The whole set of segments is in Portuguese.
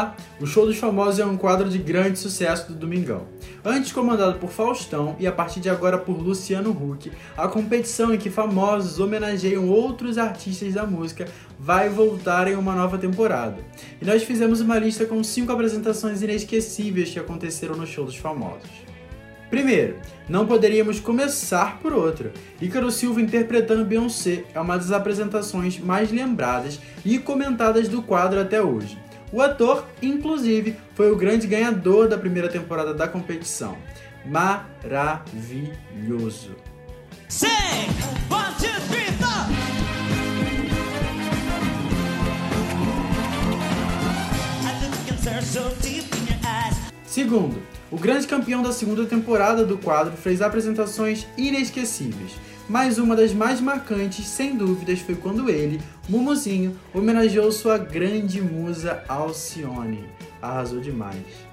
Olá! O Show dos Famosos é um quadro de grande sucesso do Domingão. Antes comandado por Faustão e a partir de agora por Luciano Huck, a competição em que famosos homenageiam outros artistas da música vai voltar em uma nova temporada. E nós fizemos uma lista com cinco apresentações inesquecíveis que aconteceram no Show dos Famosos. Primeiro, não poderíamos começar por outra. Ícaro Silva interpretando Beyoncé é uma das apresentações mais lembradas e comentadas do quadro até hoje. O ator, inclusive, foi o grande ganhador da primeira temporada da competição. Maravilhoso. Segundo, o grande campeão da segunda temporada do quadro fez apresentações inesquecíveis, mas uma das mais marcantes, sem dúvidas, foi quando ele, Mumuzinho, homenageou sua grande musa Alcione. Arrasou demais.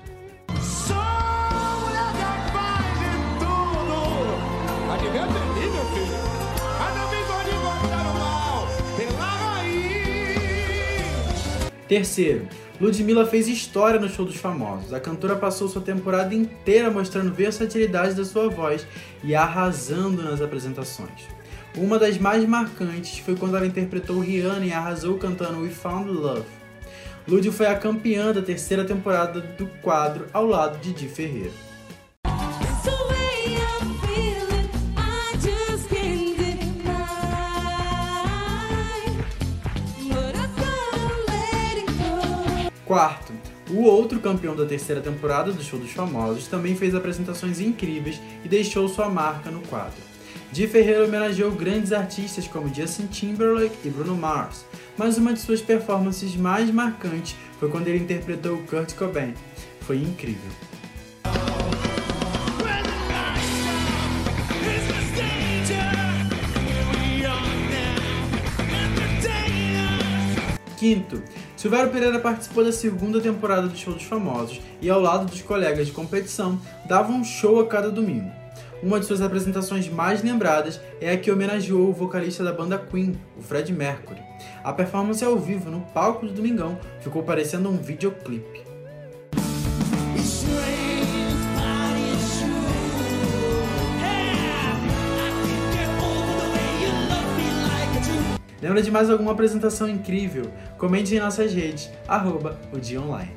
Terceiro, Ludmilla fez história no show dos famosos. A cantora passou sua temporada inteira mostrando versatilidade da sua voz e arrasando nas apresentações. Uma das mais marcantes foi quando ela interpretou Rihanna e arrasou cantando We Found Love. Lud foi a campeã da terceira temporada do quadro ao lado de Di Ferreira. Quarto, o outro campeão da terceira temporada do Show dos Famosos também fez apresentações incríveis e deixou sua marca no quadro. Di Ferreira homenageou grandes artistas como Justin Timberlake e Bruno Mars, mas uma de suas performances mais marcantes foi quando ele interpretou Kurt Cobain. Foi incrível. Quinto, Silvério Pereira participou da segunda temporada do Show dos Famosos e, ao lado dos colegas de competição, dava um show a cada domingo. Uma de suas apresentações mais lembradas é a que homenageou o vocalista da banda Queen, o Fred Mercury. A performance ao vivo no palco do Domingão ficou parecendo um videoclipe. Lembra de mais alguma apresentação incrível? Comente em nossas redes, arroba o dia online.